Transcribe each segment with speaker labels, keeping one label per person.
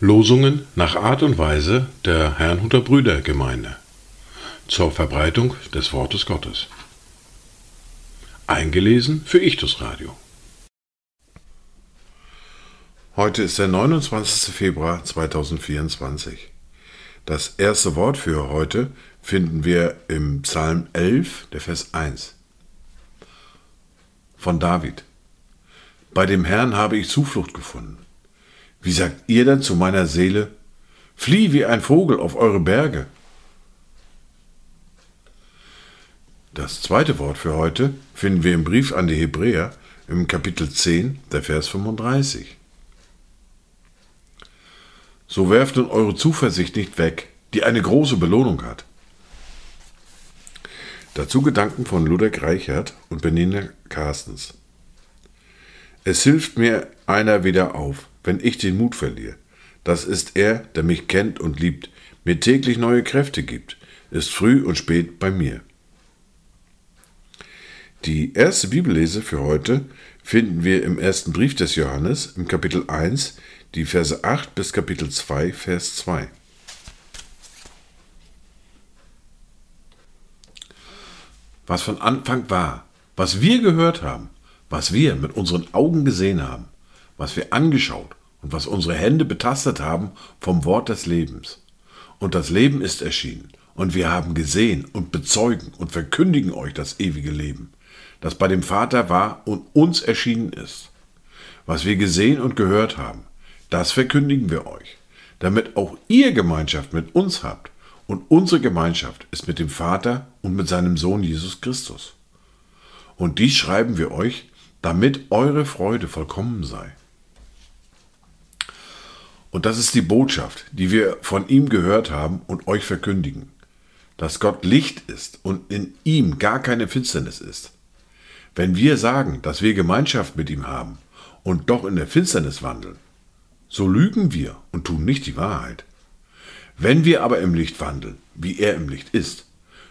Speaker 1: Losungen nach Art und Weise der Herrnhuter Brüdergemeinde zur Verbreitung des Wortes Gottes. Eingelesen für Ichtus Radio. Heute ist der 29. Februar 2024. Das erste Wort für heute finden wir im Psalm 11, der Vers 1. Von David. Bei dem Herrn habe ich Zuflucht gefunden. Wie sagt ihr dann zu meiner Seele, flieh wie ein Vogel auf eure Berge? Das zweite Wort für heute finden wir im Brief an die Hebräer im Kapitel 10, der Vers 35. So werft nun eure Zuversicht nicht weg, die eine große Belohnung hat. Dazu Gedanken von Ludwig Reichert und Benina Carstens. Es hilft mir einer wieder auf, wenn ich den Mut verliere. Das ist er, der mich kennt und liebt, mir täglich neue Kräfte gibt, ist früh und spät bei mir. Die erste Bibellese für heute finden wir im ersten Brief des Johannes im Kapitel 1, die Verse 8 bis Kapitel 2, Vers 2. Was von Anfang war, was wir gehört haben, was wir mit unseren Augen gesehen haben, was wir angeschaut und was unsere Hände betastet haben vom Wort des Lebens. Und das Leben ist erschienen, und wir haben gesehen und bezeugen und verkündigen euch das ewige Leben, das bei dem Vater war und uns erschienen ist. Was wir gesehen und gehört haben, das verkündigen wir euch, damit auch ihr Gemeinschaft mit uns habt, und unsere Gemeinschaft ist mit dem Vater und mit seinem Sohn Jesus Christus. Und dies schreiben wir euch, damit eure Freude vollkommen sei. Und das ist die Botschaft, die wir von ihm gehört haben und euch verkündigen, dass Gott Licht ist und in ihm gar keine Finsternis ist. Wenn wir sagen, dass wir Gemeinschaft mit ihm haben und doch in der Finsternis wandeln, so lügen wir und tun nicht die Wahrheit. Wenn wir aber im Licht wandeln, wie er im Licht ist,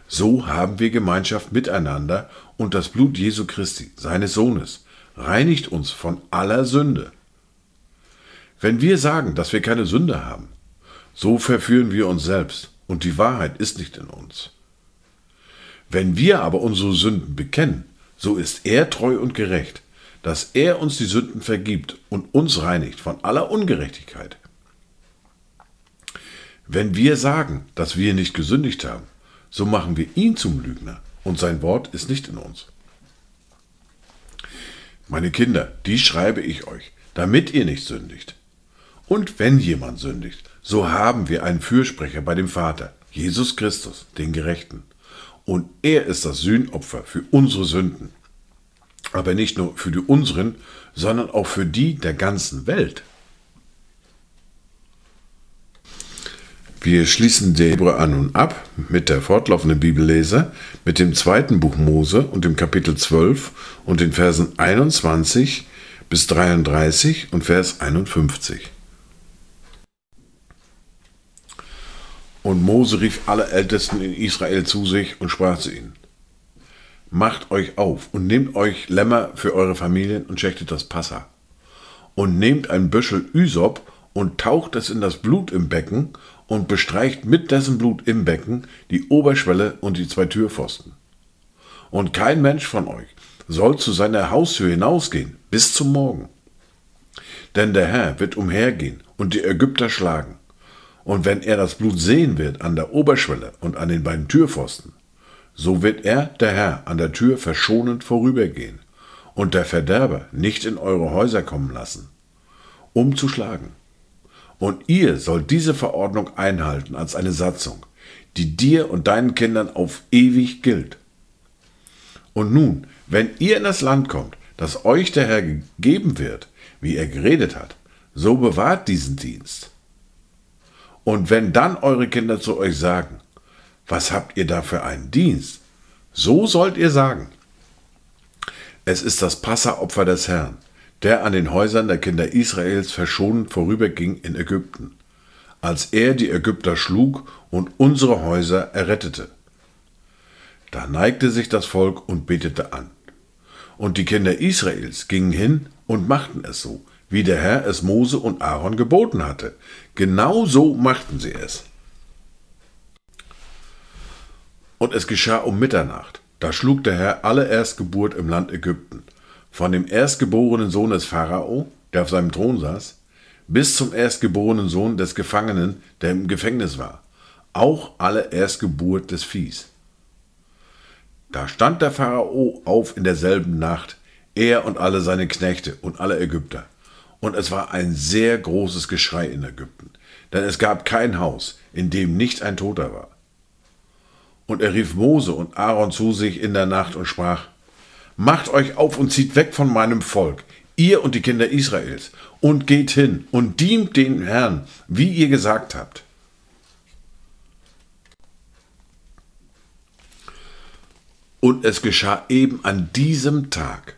Speaker 1: so haben wir Gemeinschaft miteinander und das Blut Jesu Christi, seines Sohnes, reinigt uns von aller Sünde. Wenn wir sagen, dass wir keine Sünde haben, so verführen wir uns selbst und die Wahrheit ist nicht in uns. Wenn wir aber unsere Sünden bekennen, so ist er treu und gerecht, dass er uns die Sünden vergibt und uns reinigt von aller Ungerechtigkeit. Wenn wir sagen, dass wir nicht gesündigt haben, so machen wir ihn zum Lügner und sein Wort ist nicht in uns. Meine Kinder, dies schreibe ich euch, damit ihr nicht sündigt. Und wenn jemand sündigt, so haben wir einen Fürsprecher bei dem Vater, Jesus Christus, den Gerechten. Und er ist das Sühnopfer für unsere Sünden. Aber nicht nur für die unseren, sondern auch für die der ganzen Welt. Wir schließen den Hebräer an und ab mit der fortlaufenden Bibellese, mit dem zweiten Buch Mose und dem Kapitel 12 und den Versen 21 bis 33 und Vers 51. Und Mose rief alle Ältesten in Israel zu sich und sprach zu ihnen, Macht euch auf und nehmt euch Lämmer für eure Familien und schächtet das Passa. Und nehmt ein Büschel Ysop und taucht es in das Blut im Becken und bestreicht mit dessen Blut im Becken die Oberschwelle und die zwei Türpfosten. Und kein Mensch von euch soll zu seiner Haustür hinausgehen bis zum Morgen. Denn der Herr wird umhergehen und die Ägypter schlagen und wenn er das Blut sehen wird an der Oberschwelle und an den beiden Türpfosten, so wird er, der Herr, an der Tür verschonend vorübergehen und der Verderber nicht in eure Häuser kommen lassen, um zu schlagen. Und ihr sollt diese Verordnung einhalten als eine Satzung, die dir und deinen Kindern auf ewig gilt. Und nun, wenn ihr in das Land kommt, das euch der Herr gegeben wird, wie er geredet hat, so bewahrt diesen Dienst und wenn dann eure Kinder zu euch sagen, was habt ihr da für einen Dienst? So sollt ihr sagen. Es ist das Passaopfer des Herrn, der an den Häusern der Kinder Israels verschonend vorüberging in Ägypten, als er die Ägypter schlug und unsere Häuser errettete. Da neigte sich das Volk und betete an. Und die Kinder Israels gingen hin und machten es so, wie der Herr es Mose und Aaron geboten hatte. Genau so machten sie es. Und es geschah um Mitternacht. Da schlug der Herr alle Erstgeburt im Land Ägypten, von dem erstgeborenen Sohn des Pharao, der auf seinem Thron saß, bis zum erstgeborenen Sohn des Gefangenen, der im Gefängnis war, auch alle Erstgeburt des Viehs. Da stand der Pharao auf in derselben Nacht, er und alle seine Knechte und alle Ägypter. Und es war ein sehr großes Geschrei in Ägypten, denn es gab kein Haus, in dem nicht ein Toter war. Und er rief Mose und Aaron zu sich in der Nacht und sprach, Macht euch auf und zieht weg von meinem Volk, ihr und die Kinder Israels, und geht hin und dient den Herrn, wie ihr gesagt habt. Und es geschah eben an diesem Tag.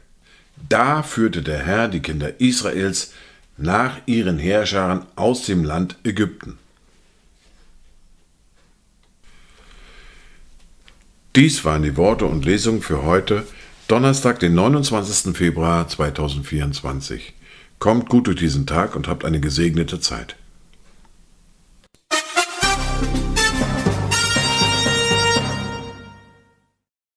Speaker 1: Da führte der Herr die Kinder Israels nach ihren Herrschern aus dem Land Ägypten. Dies waren die Worte und Lesungen für heute, Donnerstag, den 29. Februar 2024. Kommt gut durch diesen Tag und habt eine gesegnete Zeit.